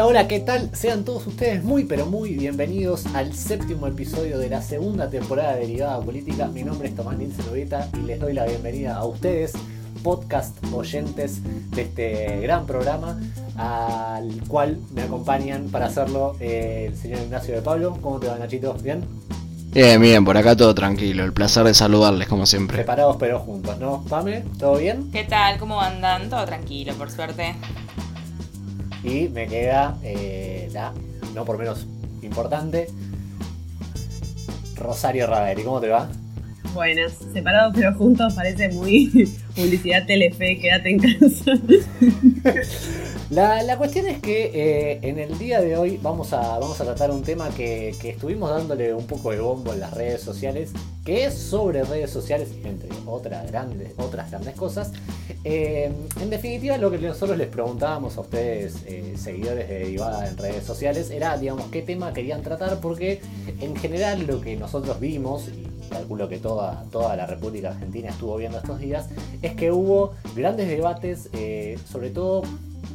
Hola, hola, ¿qué tal? Sean todos ustedes muy, pero muy bienvenidos al séptimo episodio de la segunda temporada de Derivada Política. Mi nombre es Tomás Nilsen y les doy la bienvenida a ustedes, podcast oyentes de este gran programa, al cual me acompañan para hacerlo eh, el señor Ignacio de Pablo. ¿Cómo te va, Nachito? ¿Bien? Bien, bien, por acá todo tranquilo. El placer de saludarles, como siempre. Separados pero juntos, ¿no? Pame, ¿todo bien? ¿Qué tal? ¿Cómo andan? Todo tranquilo, por suerte. Y me queda eh, la, no por menos importante, Rosario Raveri. ¿Cómo te va? Buenas, separados pero juntos parece muy publicidad Telefe, quédate en casa. La, cuestión es que eh, en el día de hoy vamos a, vamos a tratar un tema que, estuvimos dándole un poco de bombo en las redes sociales, que es sobre redes sociales, entre otras grandes, otras grandes cosas. Eh, en definitiva, lo que nosotros les preguntábamos a ustedes, eh, seguidores de Derivada en redes sociales, era, digamos, qué tema querían tratar, porque en general lo que nosotros vimos, y calculo que toda, toda la República Argentina estuvo viendo estos días, es que hubo grandes debates, sobre todo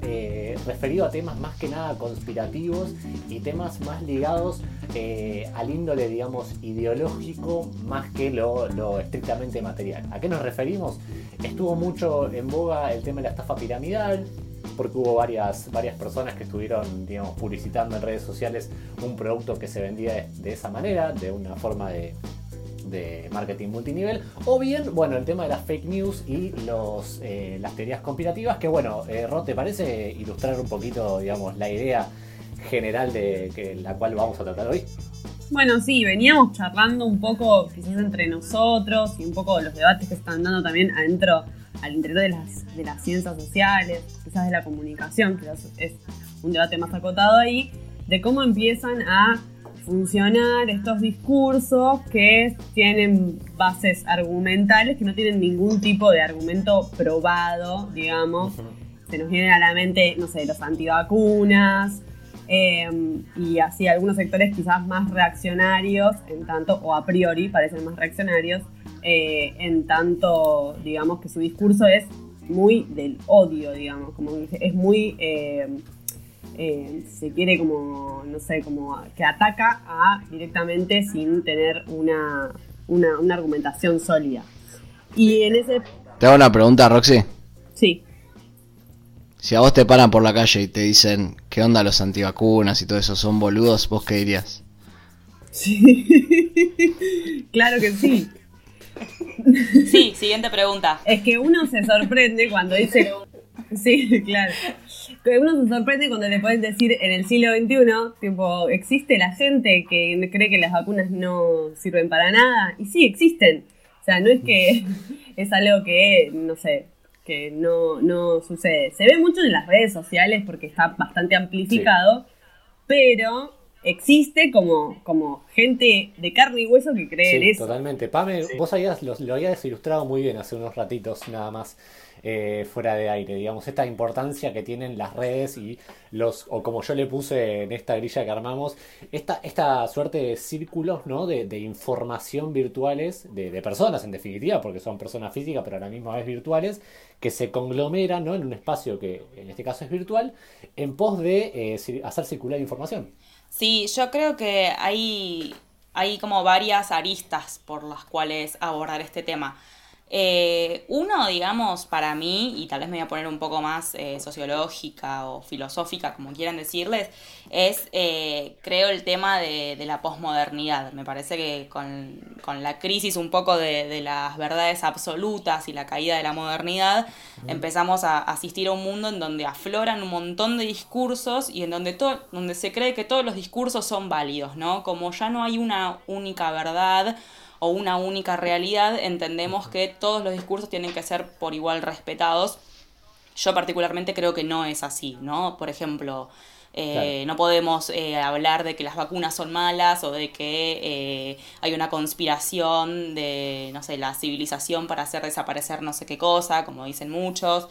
eh, referido a temas más que nada conspirativos y temas más ligados eh, al índole, digamos, ideológico más que lo, estrictamente material. ¿A qué nos referimos? Estuvo mucho en boga el tema de la estafa piramidal, porque hubo varias, varias personas que estuvieron, digamos, publicitando en redes sociales un producto que se vendía de esa manera, de una forma de, de marketing multinivel, o bien, bueno, el tema de las fake news y los, eh, las teorías conspirativas, que bueno, eh, ¿te parece ilustrar un poquito, digamos, la idea general de la cual vamos a tratar hoy? Bueno, sí, veníamos charlando un poco quizás entre nosotros y un poco los debates que están dando también adentro, al interior de las, de las ciencias sociales, quizás de la comunicación, quizás es un debate más acotado ahí, de cómo empiezan a funcionar estos discursos que tienen bases argumentales, que no tienen ningún tipo de argumento probado, digamos. Se nos vienen a la mente, no sé, los antivacunas, em, y así algunos sectores quizás más reaccionarios, en tanto, o a priori parecen más reaccionarios, eh, en tanto, digamos, que su discurso es muy del odio, digamos, como es muy em, eh, se quiere como, no sé, como que ataca a directamente sin tener una, una, argumentación sólida. Y en ese... Te hago una pregunta, Roxy. Sí. Si a vos te paran por la calle y te dicen, ¿qué onda los antivacunas y todo eso? ¿Son boludos? ¿Vos qué dirías? Sí. claro que sí. Sí, siguiente pregunta. Es que uno se sorprende cuando dice... Sí, claro uno se sorprende cuando le pueden decir en el siglo XXI, tipo, existe la gente que cree que las vacunas no sirven para nada. Y sí, existen. O sea, no es que es algo que, no sé, que no, no sucede. Se ve mucho en las redes sociales porque está bastante amplificado, pero existe como, como gente de carne y hueso que cree en eso. Totalmente. Pame, vos habías, lo, lo habías ilustrado muy bien hace unos ratitos nada más. Eh, fuera de aire, digamos, esta importancia que tienen las redes y los, o como yo le puse en esta grilla que armamos, esta, esta suerte de círculos, ¿no? De, información virtuales, de, personas en definitiva, porque son personas físicas, pero a la misma vez virtuales, que se conglomeran, ¿no? En un espacio que en este caso es virtual, en pos de eh, hacer circular información. Sí, yo creo que hay, hay como varias aristas por las cuales abordar este tema. Eh, uno, digamos, para mí, y tal vez me voy a poner un poco más eh, sociológica o filosófica, como quieran decirles, es, eh, creo, el tema de, la posmodernidad. Me parece que con, la crisis un poco de, las verdades absolutas y la caída de la modernidad, empezamos a asistir a un mundo en donde afloran un montón de discursos y en donde, donde se cree que todos los discursos son válidos, ¿no? Como ya no hay una única verdad, o una única realidad, entendemos que todos los discursos tienen que ser por igual respetados. Yo particularmente creo que no es así, ¿no? Por ejemplo, eh, no podemos eh, hablar de que las vacunas son malas o de que eh, hay una conspiración de, no sé, la civilización para hacer desaparecer no sé qué cosa, como dicen muchos,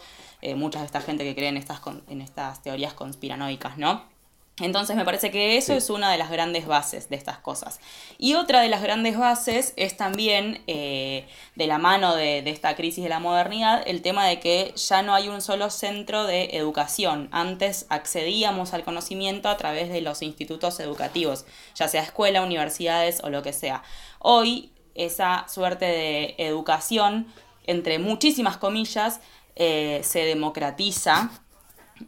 muchas de esta gente que cree en estas, en estas teorías conspiranoicas, ¿no? Entonces me parece que eso es una de las grandes bases de estas cosas. Y otra de las grandes bases es también, eh, de la mano de, esta crisis de la modernidad, el tema de que ya no hay un solo centro de educación. Antes accedíamos al conocimiento a través de los institutos educativos, ya sea escuela, universidades o lo que sea. Hoy esa suerte de educación, entre muchísimas comillas, eh, se democratiza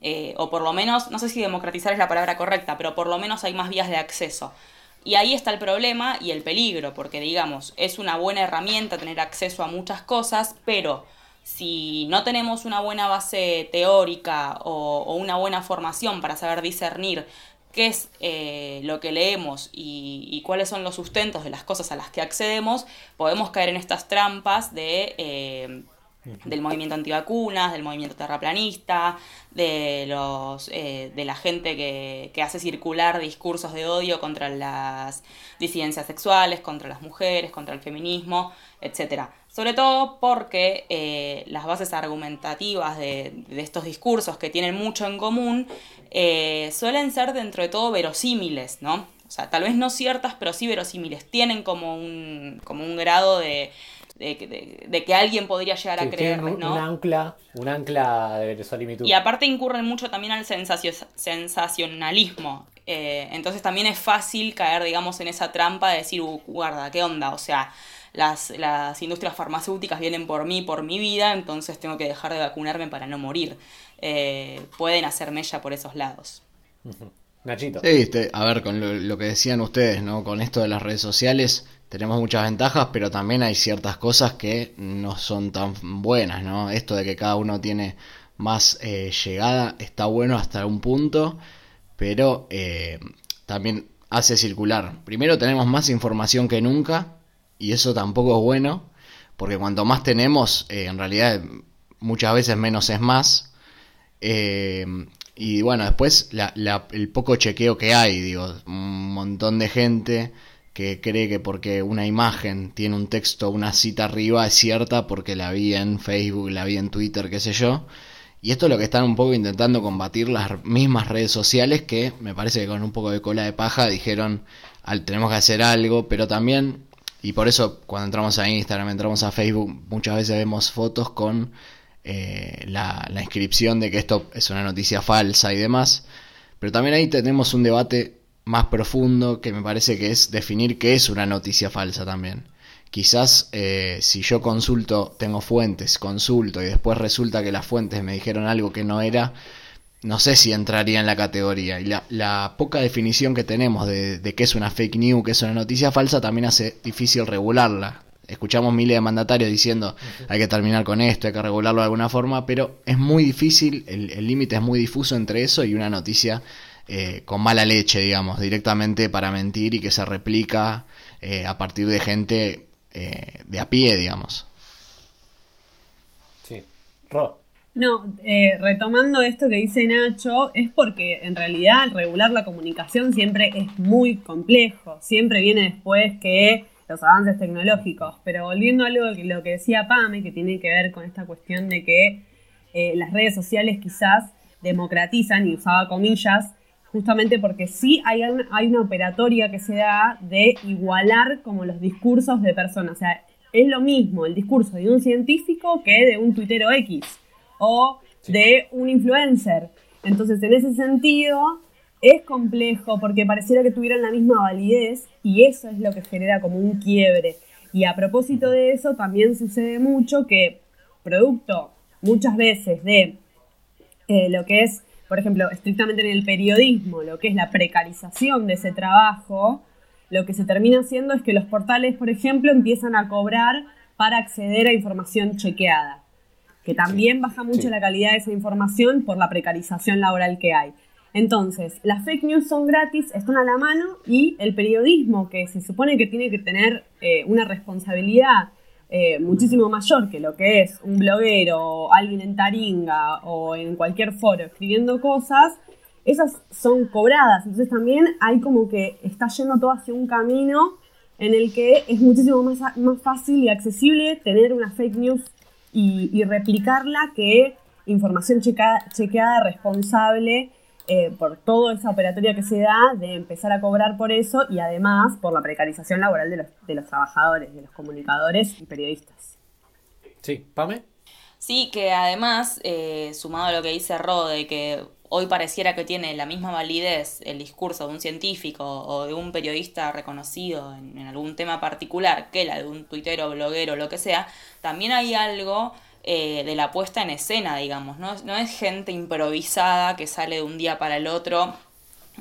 eh, o por lo menos, no sé si democratizar es la palabra correcta, pero por lo menos hay más vías de acceso. Y ahí está el problema y el peligro, porque digamos, es una buena herramienta tener acceso a muchas cosas, pero si no tenemos una buena base teórica o, una buena formación para saber discernir qué es eh, lo que leemos y, cuáles son los sustentos de las cosas a las que accedemos, podemos caer en estas trampas de... Eh, del movimiento antivacunas, del movimiento terraplanista, de, los, eh, de la gente que, hace circular discursos de odio contra las disidencias sexuales, contra las mujeres, contra el feminismo, etc. Sobre todo porque eh, las bases argumentativas de, estos discursos que tienen mucho en común eh, suelen ser dentro de todo verosímiles, ¿no? O sea, tal vez no ciertas, pero sí verosímiles. Tienen como un, como un grado de, de, que alguien podría llegar a creer, ¿no? Un ancla, un ancla de verosimilitud. Y aparte incurren mucho también al sensacionalismo. Eh, entonces también es fácil caer, digamos, en esa trampa de decir, uh, guarda, ¿qué onda? O sea, las, las, industrias farmacéuticas vienen por mí, por mi vida, entonces tengo que dejar de vacunarme para no morir. Eh, pueden hacer mella por esos lados. Sí, este, a ver, con lo, que decían ustedes, ¿no? Con esto de las redes sociales, tenemos muchas ventajas, pero también hay ciertas cosas que no son tan buenas, ¿no? Esto de que cada uno tiene más eh, llegada está bueno hasta un punto, pero eh, también hace circular. Primero tenemos más información que nunca y eso tampoco es bueno, porque cuanto más tenemos, eh, en realidad muchas veces menos es más. Y bueno, después el poco chequeo que hay, digo, un montón de gente que cree que porque una imagen tiene un texto, una cita arriba, es cierta porque la vi en Facebook, la vi en Twitter, qué sé yo. Y esto es lo que están un poco intentando combatir las mismas redes sociales que me parece que con un poco de cola de paja dijeron al, tenemos que hacer algo, pero también, y por eso cuando entramos a Instagram, entramos a Facebook, muchas veces vemos fotos con eh, la, la inscripción de que esto es una noticia falsa y demás. Pero también ahí tenemos un debate más profundo que me parece que es definir qué es una noticia falsa también. Quizás eh, si yo consulto, tengo fuentes, consulto y después resulta que las fuentes me dijeron algo que no era, no sé si entraría en la categoría. Y la, poca definición que tenemos de, qué es una fake news, qué es una noticia falsa, también hace difícil regularla. Escuchamos miles de mandatarios diciendo hay que terminar con esto, hay que regularlo de alguna forma, pero es muy difícil, el límite es muy difuso entre eso y una noticia eh, con mala leche, digamos, directamente para mentir y que se replica eh, a partir de gente eh, de a pie, digamos. Sí. Ro. No, retomando esto que dice Nacho, es porque en realidad regular la comunicación siempre es muy complejo, siempre viene después que los avances tecnológicos, pero volviendo a algo lo que decía Pame, que tiene que ver con esta cuestión de que las redes sociales quizás democratizan, y usaba comillas, justamente porque sí hay una, hay una operatoria que se da de igualar como los discursos de personas. O sea, es lo mismo el discurso de un científico que de un tuitero X o de un influencer. Entonces, en ese sentido, es complejo porque pareciera que tuvieran la misma validez y eso es lo que genera como un quiebre. Y a propósito de eso, también sucede mucho que producto muchas veces de eh, lo que es por ejemplo, estrictamente en el periodismo, lo que es la precarización de ese trabajo, lo que se termina haciendo es que los portales, por ejemplo, empiezan a cobrar para acceder a información chequeada, que también baja mucho la calidad de esa información por la precarización laboral que hay. Entonces, las fake news son gratis, están a la mano y el periodismo, que se supone que tiene que tener eh, una responsabilidad eh, muchísimo mayor que lo que es un bloguero, o alguien en Taringa o en cualquier foro escribiendo cosas, esas son cobradas. Entonces también hay como que está yendo todo hacia un camino en el que es muchísimo más, más fácil y accesible tener una fake news y, replicarla que información chequeada, responsable eh, por toda esa operatoria que se da de empezar a cobrar por eso y además por la precarización laboral de los, de los trabajadores, de los comunicadores y periodistas. Sí, Pame. Sí, que además, eh, sumado a lo que dice Rode, que hoy pareciera que tiene la misma validez el discurso de un científico o de un periodista reconocido en, algún tema particular que la de un tuitero, bloguero, lo que sea, también hay algo eh, de la puesta en escena, digamos, ¿no? no es gente improvisada que sale de un día para el otro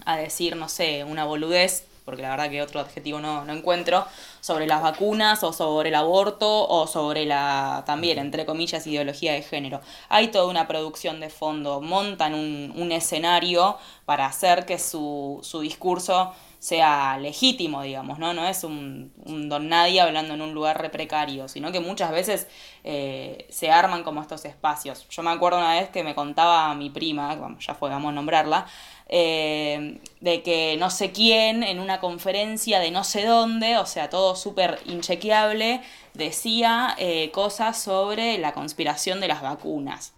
a decir, no sé, una boludez porque la verdad que otro adjetivo no, no encuentro, sobre las vacunas o sobre el aborto o sobre la, también, entre comillas, ideología de género. Hay toda una producción de fondo, montan un, un escenario para hacer que su, su discurso sea legítimo, digamos, ¿no? No es un, don nadie hablando en un lugar re precario, sino que muchas veces eh, se arman como estos espacios. Yo me acuerdo una vez que me contaba mi prima, ya fue, vamos a nombrarla, eh, de que no sé quién en una conferencia de no sé dónde, o sea, todo súper inchequeable, decía eh, cosas sobre la conspiración de las vacunas.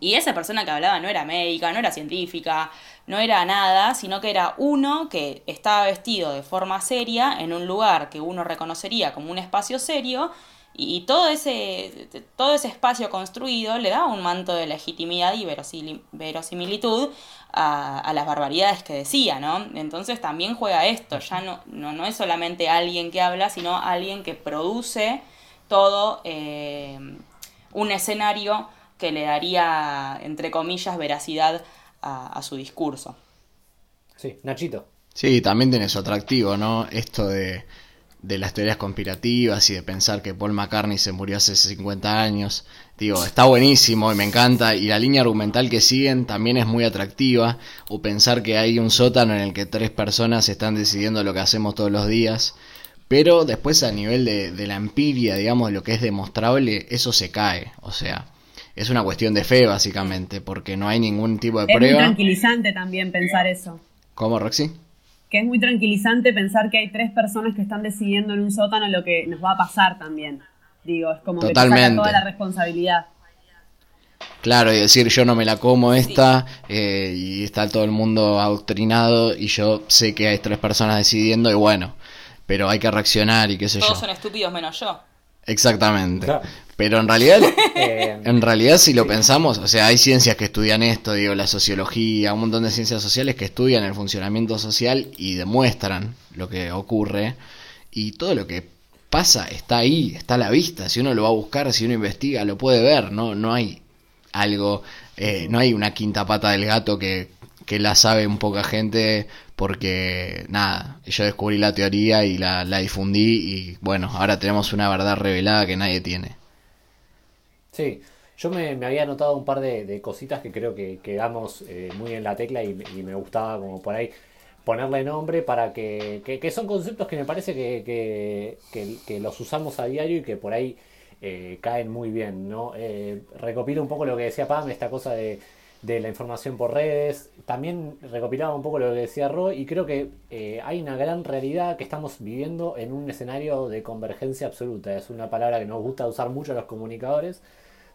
Y esa persona que hablaba no era médica, no era científica, no era nada, sino que era uno que estaba vestido de forma seria en un lugar que uno reconocería como un espacio serio y todo ese, todo ese espacio construido le da un manto de legitimidad y verosimilitud a, las barbaridades que decía, ¿no? Entonces también juega esto, ya no, no, es solamente alguien que habla, sino alguien que produce todo eh, un escenario que le daría, entre comillas, veracidad a, a su discurso. Sí, Nachito. Sí, también tiene su atractivo, ¿no? Esto de de las teorías conspirativas y de pensar que Paul McCartney se murió hace 50 años. Digo, está buenísimo y me encanta. Y la línea argumental que siguen también es muy atractiva. O pensar que hay un sótano en el que tres personas están decidiendo lo que hacemos todos los días. Pero después a nivel de, la empiria, digamos, lo que es demostrable, eso se cae. O sea, es una cuestión de fe básicamente, porque no hay ningún tipo de prueba. Es muy tranquilizante también pensar eso. ¿Cómo, Roxy? que es muy tranquilizante pensar que hay tres personas que están decidiendo en un sótano lo que nos va a pasar también. Digo, es como Totalmente. que te toda la responsabilidad. Claro, y decir yo no me la como esta eh, y está todo el mundo adoctrinado y yo sé que hay tres personas decidiendo y bueno, pero hay que reaccionar y qué sé yo. Todos son estúpidos menos yo. Exactamente. Pero en realidad, eh, en realidad si lo pensamos, o sea, hay ciencias que estudian esto, digo, la sociología, un montón de ciencias sociales que estudian el funcionamiento social y demuestran lo que ocurre y todo lo que pasa está ahí, está a la vista, si uno lo va a buscar, si uno investiga, lo puede ver, no, no hay algo, eh, no hay una quinta pata del gato que, que la sabe un poca gente porque nada, yo descubrí la teoría y la, la difundí y bueno, ahora tenemos una verdad revelada que nadie tiene. Sí, yo me, había notado un par de, cositas que creo que quedamos eh, muy en la tecla y, me gustaba como por ahí ponerle nombre para que, que, son conceptos que me parece que, los usamos a diario y que por ahí eh, caen muy bien, ¿no? Eh, recopilo un poco lo que decía Pam, esta cosa de, la información por redes, también recopilaba un poco lo que decía Roy y creo que hay una gran realidad que estamos viviendo en un escenario de convergencia absoluta, es una palabra que nos gusta usar mucho a los comunicadores,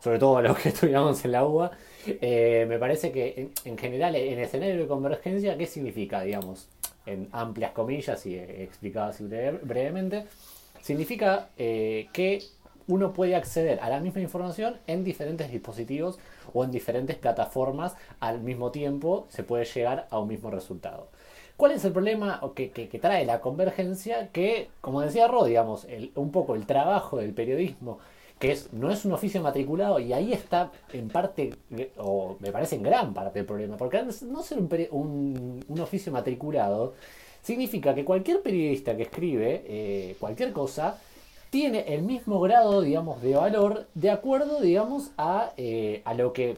sobre todo los que estudiamos en la UBA, eh, me parece que en, general en el escenario de convergencia, ¿qué significa, digamos, en amplias comillas y explicado así brevemente? Significa eh, que uno puede acceder a la misma información en diferentes dispositivos o en diferentes plataformas al mismo tiempo, se puede llegar a un mismo resultado. ¿Cuál es el problema que, que, trae la convergencia? Que, como decía Rod, digamos, un poco el trabajo del periodismo que es, no es un oficio matriculado y ahí está en parte, o me parece en gran parte el problema, porque no ser un, un, oficio matriculado significa que cualquier periodista que escribe eh, cualquier cosa tiene el mismo grado, digamos, de valor de acuerdo, digamos, a, eh, a lo que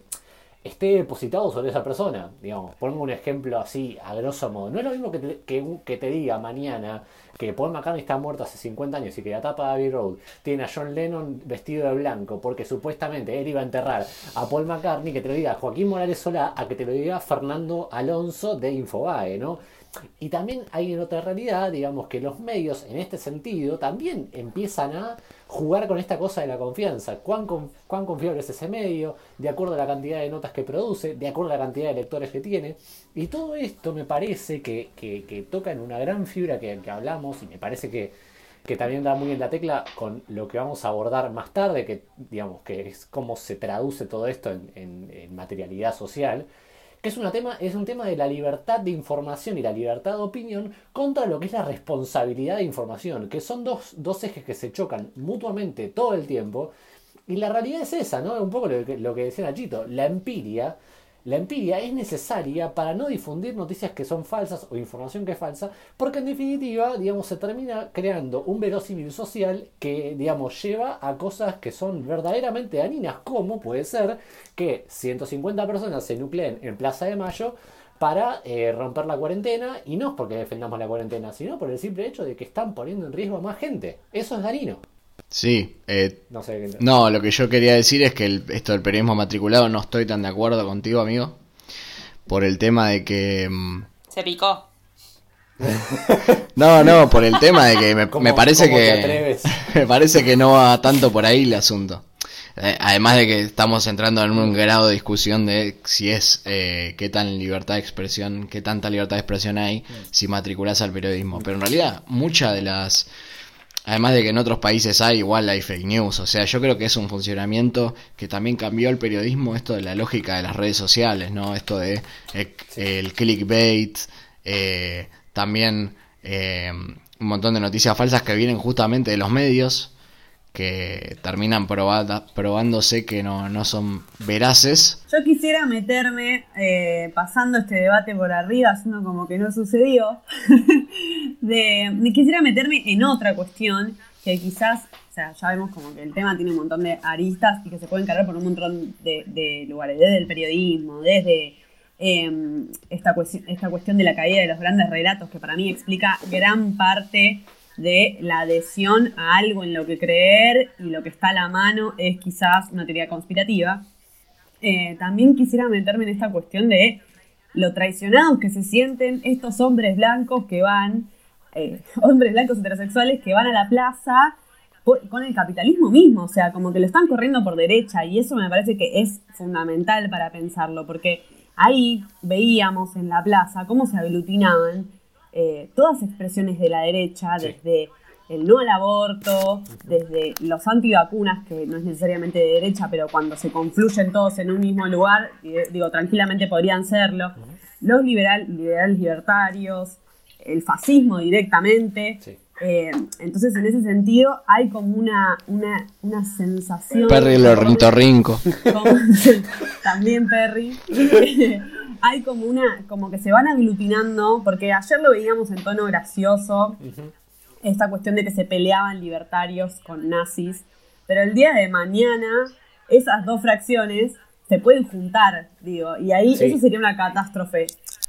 esté depositado sobre esa persona. Digamos, pongo un ejemplo así, a grosso modo. No es lo mismo que que, te diga mañana que Paul McCartney está muerto hace 50 años y que la tapa de Abbey Road tiene a John Lennon vestido de blanco porque supuestamente él iba a enterrar a Paul McCartney, que te lo diga Joaquín Morales Solá, a que te lo diga Fernando Alonso de Infobae, ¿no? Y también hay en otra realidad, digamos que los medios en este sentido también empiezan a jugar con esta cosa de la confianza. ¿Cuán, cuán confiable es ese medio? De acuerdo a la cantidad de notas que produce, de acuerdo a la cantidad de lectores que tiene. Y todo esto me parece que, que, toca en una gran fibra que, que hablamos y me parece que, que también da muy en la tecla con lo que vamos a abordar más tarde, que digamos que es cómo se traduce todo esto en materialidad social que es, tema, es un tema de la libertad de información y la libertad de opinión contra lo que es la responsabilidad de información, que son dos, dos ejes que se chocan mutuamente todo el tiempo. Y la realidad es esa, ¿no? Un poco lo que, lo que decía Nachito, la empiria la empiria es necesaria para no difundir noticias que son falsas o información que es falsa, porque en definitiva, digamos, se termina creando un verosímil social que, digamos, lleva a cosas que son verdaderamente dañinas, como puede ser que 150 personas se nucleen en Plaza de Mayo para eh, romper la cuarentena, y no es porque defendamos la cuarentena, sino por el simple hecho de que están poniendo en riesgo a más gente. Eso es dañino. Sí, eh, no, lo que yo quería decir es que esto del periodismo matriculado no estoy tan de acuerdo contigo, amigo, por el tema de que... Mm, Se picó. no, no, por el tema de que me, parece que... me parece que no va tanto por ahí el asunto. Eh, además de que estamos entrando en un grado de discusión de si es eh, qué tan libertad de expresión, qué tanta libertad de expresión hay si matriculas al periodismo. Pero en realidad, muchas de las Además de que en otros países hay igual hay fake news, o sea, yo creo que es un funcionamiento que también cambió el periodismo, esto de la lógica de las redes sociales, ¿no? Esto de eh, el clickbait, eh, también eh, un montón de noticias falsas que vienen justamente de los medios, que terminan probándose que no, no, son veraces. Yo quisiera meterme, eh, pasando este debate por arriba, haciendo como que no sucedió, de, quisiera meterme en otra cuestión que quizás, o sea, ya vemos como que el tema tiene un montón de aristas y que se pueden cargar por un montón de, lugares, desde el periodismo, desde em, esta, cuestión, esta cuestión de la caída de los grandes relatos, que para mí explica gran parte de la adhesión a algo en lo que creer y lo que está a la mano es quizás una teoría conspirativa. Eh, también quisiera meterme en esta cuestión de lo traicionados que se sienten estos hombres blancos que van, eh, hombres blancos heterosexuales que van a la plaza con el capitalismo mismo, o sea, como que lo están corriendo por derecha y eso me parece que es fundamental para pensarlo, porque ahí veíamos en la plaza cómo se aglutinaban eh, todas expresiones de la derecha, desde el no al aborto, desde los antivacunas, que no es necesariamente de derecha, pero cuando se confluyen todos en un mismo lugar, digo, tranquilamente podrían serlo, los liberal, liberales libertarios, el fascismo directamente. Eh, entonces, en ese sentido, hay como una, una, una sensación. Perry el ornitorrinco. También Perry. hay como una, como que se van aglutinando, porque ayer lo veíamos en tono gracioso, esta cuestión de que se peleaban libertarios con nazis, pero el día de mañana esas dos fracciones se pueden juntar, digo, y ahí eso sería una catástrofe.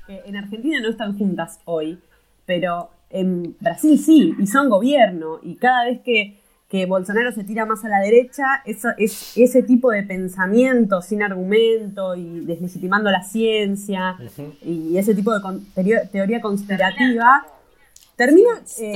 en Argentina no están juntas hoy, pero en Brasil sí, y son gobierno, y cada vez que que Bolsonaro se tira más a la derecha, eso, es, ese tipo de pensamiento sin argumento y deslegitimando la ciencia y ese tipo de teoría, conspirativa termina eh,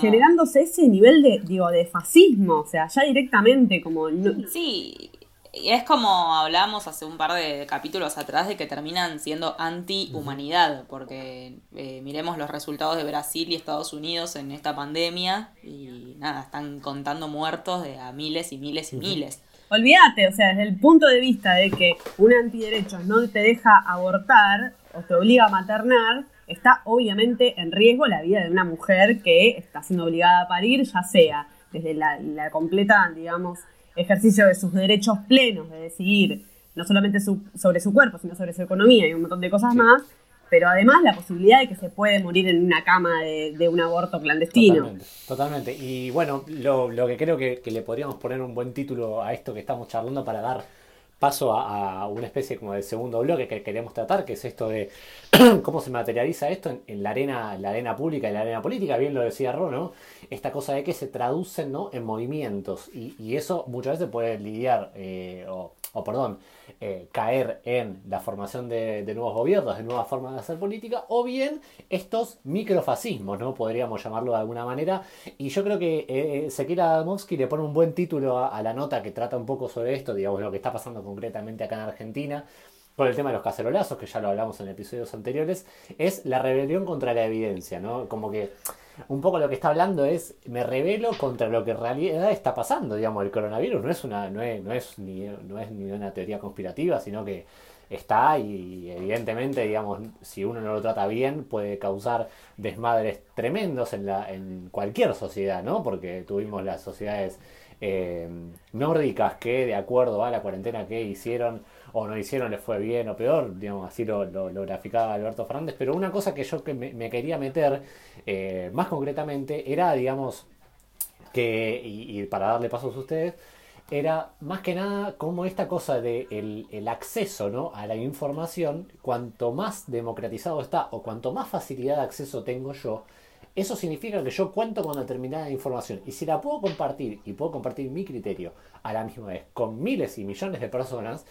generándose ese nivel de, digo, de fascismo, o sea, ya directamente como... Sí, es como hablamos hace un par de capítulos atrás de que terminan siendo anti-humanidad, porque eh, miremos los resultados de Brasil y Estados Unidos en esta pandemia y nada, están contando muertos de a miles y miles y miles. Olvídate, o sea, desde el punto de vista de que un antiderecho no te deja abortar o te obliga a maternar, está obviamente en riesgo la vida de una mujer que está siendo obligada a parir, ya sea desde la, la completa, digamos, ejercicio de sus derechos plenos, de decidir no solamente sobre su cuerpo, sino sobre su economía y un montón de cosas más, pero además la posibilidad de que se puede morir en una cama de, un aborto clandestino. Totalmente, Y bueno, lo, que creo que, le podríamos poner un buen título a esto que estamos charlando para dar paso a, una especie como de segundo bloque que queremos tratar, que es esto de cómo se materializa esto en, la arena, la arena pública y la arena política, bien lo decía Rono, esta cosa de que se traducen ¿no? en movimientos y, eso muchas veces puede lidiar, eh, o, perdón, eh, caer en la formación de, nuevos gobiernos, de nuevas formas de hacer política, o bien estos microfascismos, ¿no? Podríamos llamarlo de alguna manera. Y yo creo que eh, Ezequiel Adamowski le pone un buen título a, a la nota que trata un poco sobre esto, digamos, lo que está pasando concretamente acá en Argentina con el tema de los cacerolazos, que ya lo hablamos en episodios anteriores, es la rebelión contra la evidencia, ¿no? Como que un poco lo que está hablando es, me revelo contra lo que en realidad está pasando, digamos, el coronavirus no es una, no es, no es ni, no es ni una teoría conspirativa, sino que está y evidentemente, digamos, si uno no lo trata bien, puede causar desmadres tremendos en, la, en cualquier sociedad, ¿no? Porque tuvimos las sociedades eh, nórdicas que, de acuerdo a la cuarentena que hicieron, o no hicieron, les fue bien o peor, digamos, así lo, lo, graficaba Alberto Fernández, pero una cosa que yo que me, quería meter eh, más concretamente era, digamos, que, y, para darle pasos a ustedes, era más que nada como esta cosa de el, acceso ¿no? a la información, cuanto más democratizado está o cuanto más facilidad de acceso tengo yo, eso significa que yo cuento con determinada información y si la puedo compartir y puedo compartir mi criterio a la misma vez con miles y millones de personas,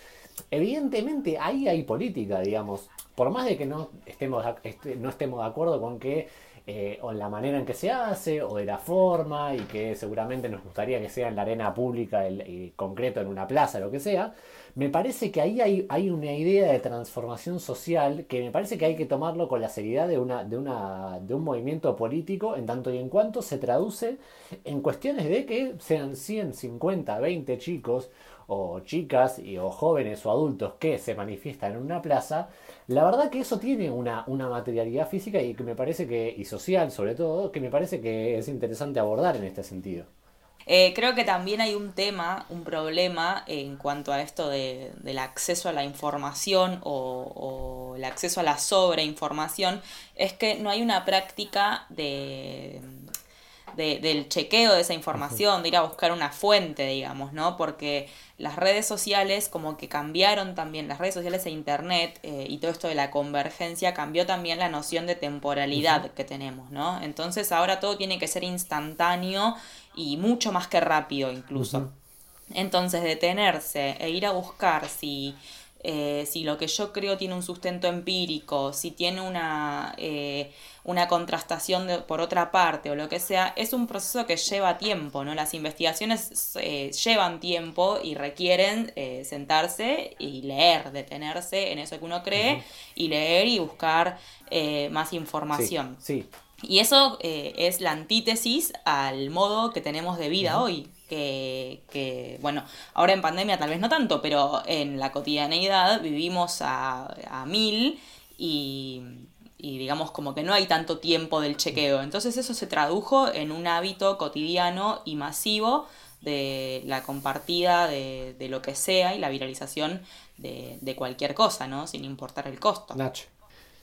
evidentemente ahí hay política, digamos. Por más de que no estemos, este, no estemos de acuerdo con que eh, o la manera en que se hace, o de la forma, y que seguramente nos gustaría que sea en la arena pública, el, concreto en una plaza, lo que sea, me parece que ahí hay, una idea de transformación social que me parece que hay que tomarlo con la seriedad de, una, de, una, de un movimiento político en tanto y en cuanto se traduce en cuestiones de que sean 100, 50, 20 chicos o chicas y, o jóvenes o adultos que se manifiestan en una plaza, la verdad que eso tiene una, una materialidad física y que me parece que, y social sobre todo, que me parece que es interesante abordar en este sentido. Eh, creo que también hay un tema, un problema en cuanto a esto de, del acceso a la información o, o, el acceso a la sobreinformación, es que no hay una práctica de de, del chequeo de esa información, de ir a buscar una fuente, digamos, ¿no? Porque las redes sociales como que cambiaron también, las redes sociales e internet eh, y todo esto de la convergencia cambió también la noción de temporalidad que tenemos, ¿no? Entonces ahora todo tiene que ser instantáneo y mucho más que rápido incluso. Entonces detenerse e ir a buscar si eh, si lo que yo creo tiene un sustento empírico, si tiene una, eh, una contrastación por otra parte o lo que sea, es un proceso que lleva tiempo, ¿no? Las investigaciones eh, llevan tiempo y requieren sentarse y leer, detenerse en eso que uno cree y leer y buscar más información. Sí, Y eso es la antítesis al modo que tenemos de vida hoy que, bueno, ahora en pandemia tal vez no tanto, pero en la cotidianeidad vivimos a, a mil y, digamos como que no hay tanto tiempo del chequeo. Entonces eso se tradujo en un hábito cotidiano y masivo de la compartida de, lo que sea y la viralización de, cualquier cosa, ¿no? Sin importar el costo.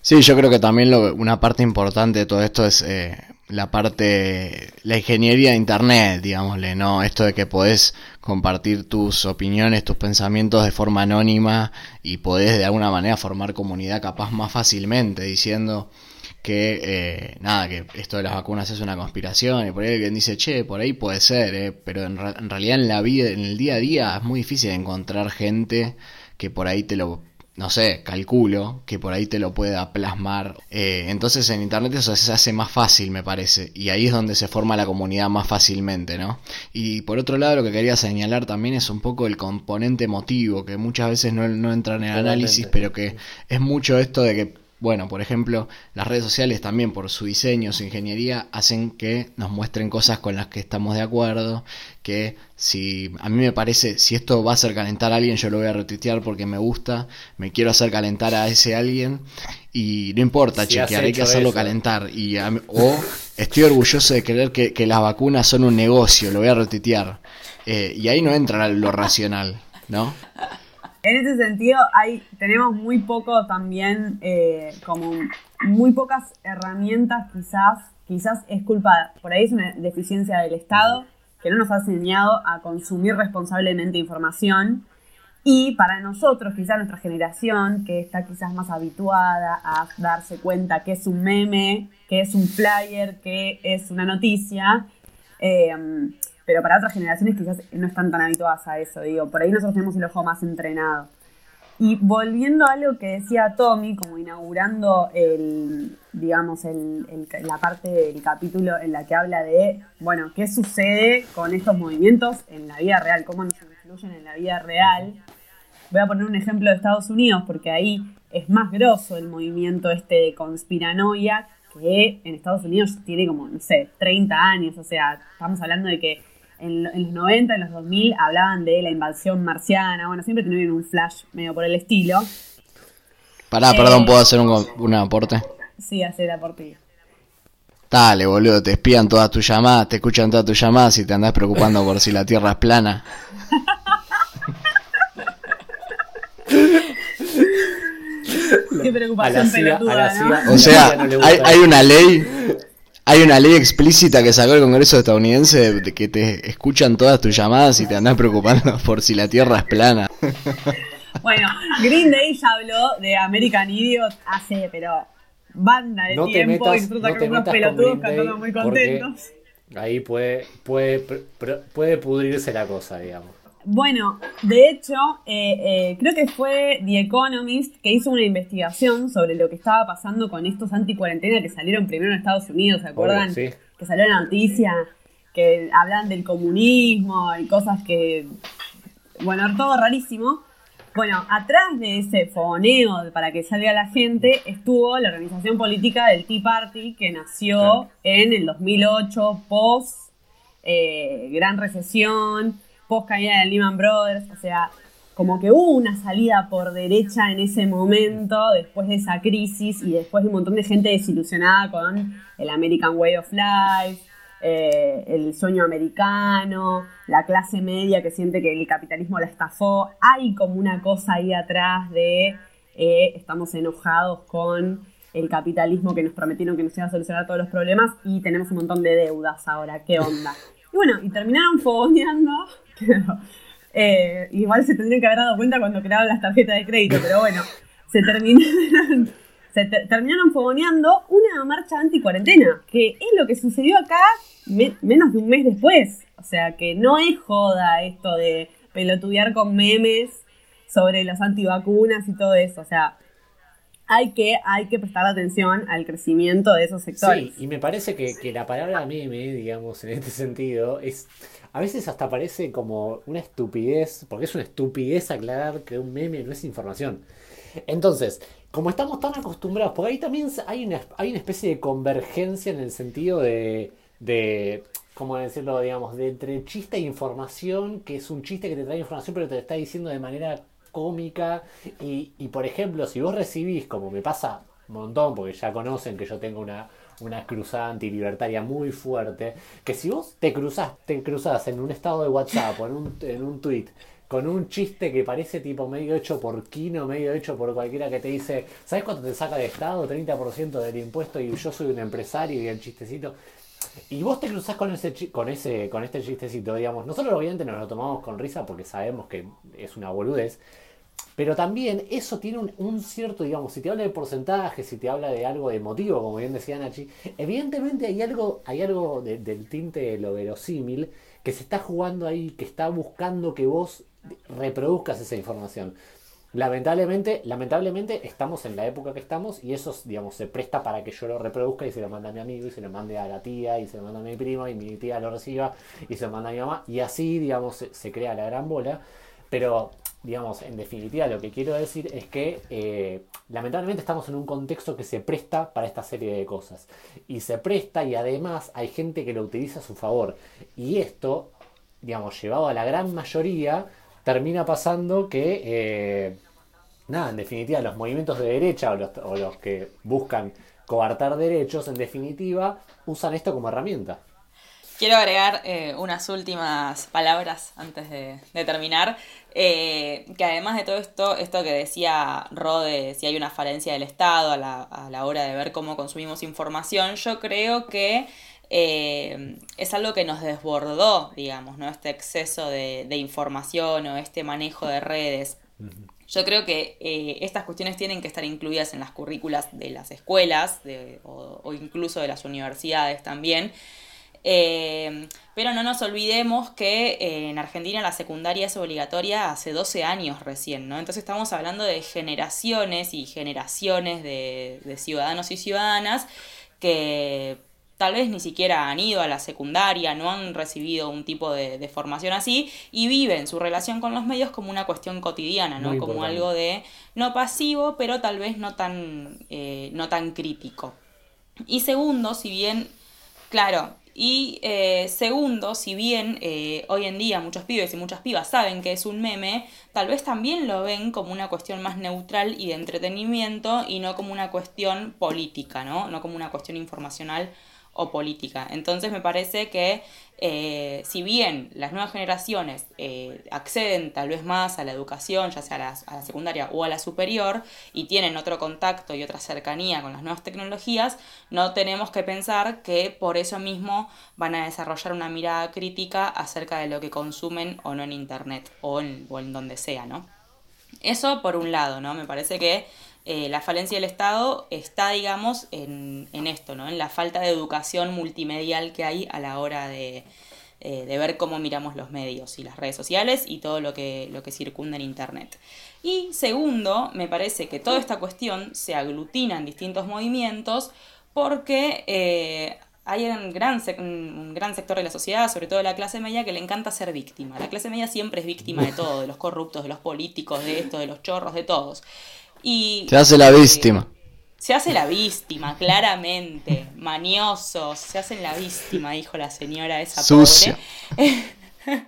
Sí, yo creo que también lo, una parte importante de todo esto es eh, la parte, la ingeniería de Internet, digámosle, ¿no? Esto de que podés compartir tus opiniones, tus pensamientos de forma anónima y podés de alguna manera formar comunidad capaz más fácilmente, diciendo que, eh, nada, que esto de las vacunas es una conspiración y por ahí alguien dice, che, por ahí puede ser, eh, pero en, en realidad en la vida, en el día a día es muy difícil encontrar gente que por ahí te lo no sé, calculo que por ahí te lo pueda plasmar. Eh, entonces en Internet eso se hace más fácil, me parece. Y ahí es donde se forma la comunidad más fácilmente, ¿no? Y por otro lado, lo que quería señalar también es un poco el componente emotivo, que muchas veces no, no entra en el análisis, pero que es mucho esto de que bueno, por ejemplo, las redes sociales también por su diseño, su ingeniería, hacen que nos muestren cosas con las que estamos de acuerdo, que si a mí me parece, si esto va a hacer calentar a alguien, yo lo voy a retuitear porque me gusta, me quiero hacer calentar a ese alguien y no importa, chequear, hay que hacerlo calentar. Y o estoy orgulloso de creer que, las vacunas son un negocio, lo voy a retuitear. Eh, y ahí no entra lo racional, ¿no? En ese sentido, hay, tenemos muy poco también, eh, como muy pocas herramientas, quizás, quizás es culpa, por ahí es una deficiencia del Estado, que no nos ha enseñado a consumir responsablemente información. Y para nosotros, quizás nuestra generación, que está quizás más habituada a darse cuenta que es un meme, que es un flyer, que es una noticia, eh, pero para otras generaciones quizás no están tan habituadas a eso, digo, por ahí nosotros tenemos el ojo más entrenado. Y volviendo a algo que decía Tommy, como inaugurando el, digamos, el, la parte del capítulo en la que habla de, bueno, qué sucede con estos movimientos en la vida real, cómo nos influyen en la vida real. Voy a poner un ejemplo de Estados Unidos, porque ahí es más grosso el movimiento este de conspiranoia, que en Estados Unidos tiene como, no sé, 30 años, o sea, estamos hablando de que en, los 90, en los 2000, hablaban de la invasión marciana. Bueno, siempre tenían un flash medio por el estilo. Pará, perdón, ¿puedo hacer un, aporte? Sí, hacer aporte. Dale, boludo, te espían todas tus llamadas, te escuchan todas tus llamadas y te andás preocupando por si la Tierra es plana. Qué preocupación pelotuda, O sea, hay, hay una ley hay una ley explícita que sacó el Congreso estadounidense de que te escuchan todas tus llamadas y te andas preocupando por si la Tierra es plana. Bueno, Green Day ya habló de American Idiot hace, pero banda de tiempo y nosotros no unos pelotudos cantando muy contentos. Ahí puede, puede, puede pudrirse la cosa, digamos. Bueno, de hecho, eh, eh, creo que fue The Economist que hizo una investigación sobre lo que estaba pasando con estos anti-cuarentena que salieron primero en Estados Unidos, ¿se acuerdan? sí. Que salió la noticia, que hablan del comunismo y cosas que. Bueno, todo rarísimo. Bueno, atrás de ese fogoneo para que salga la gente estuvo la organización política del Tea Party que nació en el 2008, post eh, gran recesión post caída de Lehman Brothers, o sea, como que hubo una salida por derecha en ese momento, después de esa crisis y después de un montón de gente desilusionada con el American Way of Life, eh, el sueño americano, la clase media que siente que el capitalismo la estafó. Hay como una cosa ahí atrás de eh, estamos enojados con el capitalismo que nos prometieron que nos iba a solucionar todos los problemas y tenemos un montón de deudas ahora. ¿Qué onda? Y bueno, y terminaron fogoneando eh, igual se tendrían que haber dado cuenta cuando creaban las tarjetas de crédito, pero bueno, se terminaron, se terminaron fogoneando una marcha anti-cuarentena, que es lo que sucedió acá menos de un mes después. O sea, que no es joda esto de pelotudear con memes sobre las antivacunas y todo eso. O sea, hay que, hay que prestar atención al crecimiento de esos sectores. Sí, y me parece que, que la palabra meme, digamos, en este sentido, es a veces hasta parece como una estupidez, porque es una estupidez aclarar que un meme no es información. Entonces, como estamos tan acostumbrados, porque ahí también hay una, hay una especie de convergencia en el sentido de, de ¿cómo decirlo? Digamos, de entre chiste e información, que es un chiste que te trae información, pero te está diciendo de manera cómica. Y, por ejemplo, si vos recibís, como me pasa un montón, porque ya conocen que yo tengo una, una cruzada antilibertaria muy fuerte, que si vos te cruzás, te cruzás en un estado de WhatsApp o en un, en un tweet con un chiste que parece tipo medio hecho por Kino, medio hecho por cualquiera que te dice, ¿sabes cuánto te saca de Estado? 30% del impuesto y yo soy un empresario y el chistecito. Y vos te cruzás con ese, con ese con este chistecito, digamos. Nosotros obviamente nos lo tomamos con risa porque sabemos que es una boludez. Pero también eso tiene un, cierto, digamos, si te habla de porcentaje, si te habla de algo emotivo, como bien decía Nachi, evidentemente hay algo, hay algo del tinte de lo verosímil que se está jugando ahí, que está buscando que vos reproduzcas esa información. Lamentablemente, lamentablemente estamos en la época que estamos y eso, digamos, se presta para que yo lo reproduzca y se lo mande a mi amigo y se lo mande a la tía y se lo manda a mi primo y mi tía lo reciba y se lo manda a mi mamá y así, digamos, se crea la gran bola. Pero digamos, en definitiva, lo que quiero decir es que eh, lamentablemente estamos en un contexto que se presta para esta serie de cosas. Y se presta y además hay gente que lo utiliza a su favor. Y esto, digamos, llevado a la gran mayoría, termina pasando que, eh, nada, en definitiva, los movimientos de derecha o los, o los que buscan coartar derechos, en definitiva, usan esto como herramienta. Quiero agregar eh, unas últimas palabras antes de, terminar, eh, que además de todo esto, esto que decía Rode, si hay una falencia del Estado a la, hora de ver cómo consumimos información, yo creo que eh, es algo que nos desbordó, digamos, ¿no? Este exceso de, información o este manejo de redes. Yo creo que estas cuestiones tienen que estar incluidas en las currículas de las escuelas o, incluso de las universidades también. Eh, pero no nos olvidemos que eh, en Argentina la secundaria es obligatoria hace 12 años recién, ¿no? Entonces estamos hablando de generaciones y generaciones de, de ciudadanos y ciudadanas que tal vez ni siquiera han ido a la secundaria, no han recibido un tipo de, formación así y viven su relación con los medios como una cuestión cotidiana, ¿no? como algo de no pasivo, pero tal vez no tan, eh, no tan crítico. Y segundo, si bien, claro, y eh, segundo, si bien eh, hoy en día muchos pibes y muchas pibas saben que es un meme, tal vez también lo ven como una cuestión más neutral y de entretenimiento y no como una cuestión política, ¿no? No como una cuestión informacional o política. Entonces me parece que eh, si bien las nuevas generaciones eh, acceden tal vez más a la educación, ya sea a la, secundaria o a la superior, y tienen otro contacto y otra cercanía con las nuevas tecnologías, no tenemos que pensar que por eso mismo van a desarrollar una mirada crítica acerca de lo que consumen o no en Internet o en, o en donde sea, ¿no? Eso por un lado, ¿no? Me parece que eh, la falencia del Estado está, digamos, en, en, esto, ¿no? En la falta de educación multimedial que hay a la hora de, eh, de, ver cómo miramos los medios y las redes sociales y todo lo que, lo que circunda en Internet. Y segundo, me parece que toda esta cuestión se aglutina en distintos movimientos porque eh, hay un gran, un gran sector de la sociedad, sobre todo de la clase media, que le encanta ser víctima. La clase media siempre es víctima de todo, de los corruptos, de los políticos, de esto, de los chorros, de todos. Y, se hace la víctima. Se hace la víctima, claramente. Mañosos, se hacen la víctima, dijo la señora esa Sucia. pobre.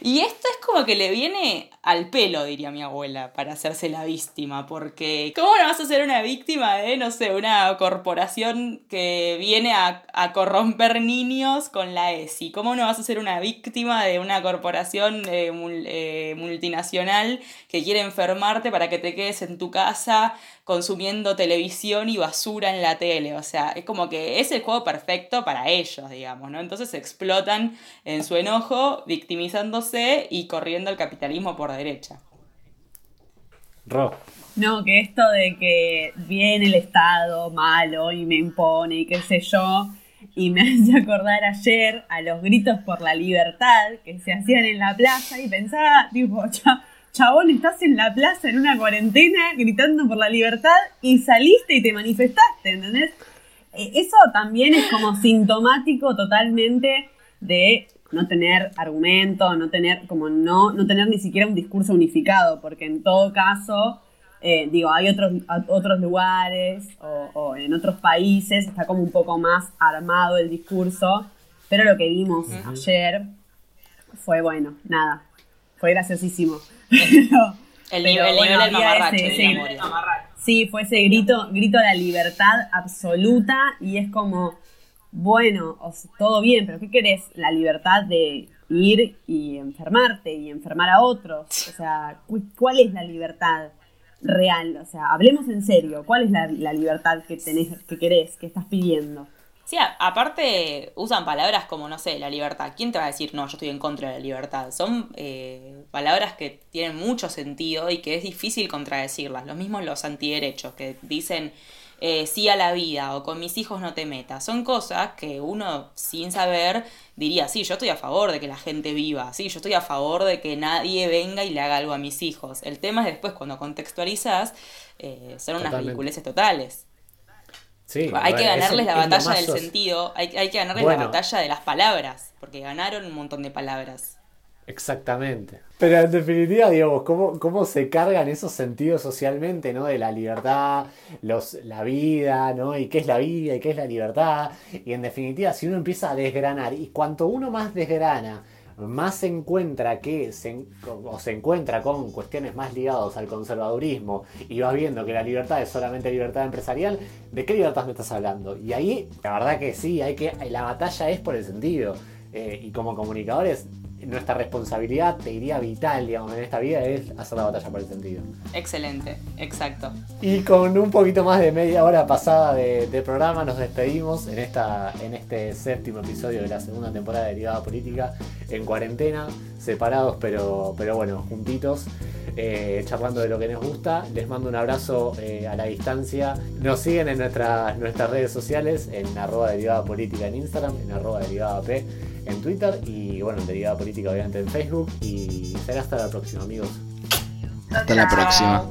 y esto es como que le viene al pelo, diría mi abuela, para hacerse la víctima, porque ¿cómo no vas a ser una víctima de, no sé, una corporación que viene a, a corromper niños con la ESI? ¿Cómo no vas a ser una víctima de una corporación eh, eh, multinacional que quiere enfermarte para que te quedes en tu casa consumiendo televisión y basura en la tele? O sea, es como que es el juego perfecto para ellos, digamos, ¿no? Entonces explotan en su enojo, victimizándose y corriendo el capitalismo por derecha. Ro. No, que esto de que viene el Estado malo y me impone y qué sé yo, y me hace acordar ayer a los gritos por la libertad que se hacían en la plaza y pensaba, tipo, chabón, estás en la plaza en una cuarentena gritando por la libertad y saliste y te manifestaste, ¿entendés? E, eso también es como sintomático totalmente de no tener argumento, no tener, como no, no tener ni siquiera un discurso unificado, porque en todo caso, eh, digo, hay otros, otros lugares o, o, en otros países, está como un poco más armado el discurso, pero lo que vimos uh -huh. ayer fue, bueno, nada, fue graciosísimo. el nivel, el nivel del ese, sí, sí, fue ese grito, grito de la libertad absoluta y es como bueno, todo bien, pero ¿qué querés? La libertad de ir y enfermarte y enfermar a otros. O sea, ¿cuál es la libertad real? O sea, hablemos en serio. ¿Cuál es la, la libertad que tenés, que querés, que estás pidiendo? Sí, aparte usan palabras como, no sé, la libertad. ¿Quién te va a decir, no, yo estoy en contra de la libertad? Son eh, palabras que tienen mucho sentido y que es difícil contradecirlas. Lo mismo los antiderechos, que dicen eh, sí a la vida o con mis hijos no te metas. Son cosas que uno sin saber diría, sí, yo estoy a favor de que la gente viva, sí, yo estoy a favor de que nadie venga y le haga algo a mis hijos. El tema es después cuando contextualizas, eh, son unas ridiculeces totales. Sí, hay que ganarles es, la batalla del sos... sentido, hay, hay, que ganarles bueno. la batalla de las palabras, porque ganaron un montón de palabras. Exactamente. Pero en definitiva, digamos, ¿cómo, cómo se cargan esos sentidos socialmente, ¿no? De la libertad, los, la vida, ¿no? Y qué es la vida y qué es la libertad. Y en definitiva, si uno empieza a desgranar, y cuanto uno más desgrana, más se encuentra que se, o se encuentra con cuestiones más ligadas al conservadurismo y vas viendo que la libertad es solamente libertad empresarial, ¿de qué libertad me estás hablando? Y ahí, la verdad que sí, hay que la batalla es por el sentido. Eh, y como comunicadores, nuestra responsabilidad, te diría vital, digamos, en esta vida es hacer la batalla por el sentido. Excelente, exacto. Y con un poquito más de media hora pasada de, de, programa nos despedimos en, esta, en este séptimo episodio de la segunda temporada de Derivada Política, en cuarentena, separados pero, pero bueno, juntitos. eh, charlando de lo que nos gusta. Les mando un abrazo eh, a la distancia. Nos siguen en nuestras nuestras redes sociales, en arroba derivada política en Instagram, en arroba derivada P en Twitter y bueno, en derivada política obviamente en Facebook. Y será hasta la próxima amigos. Hasta la próxima.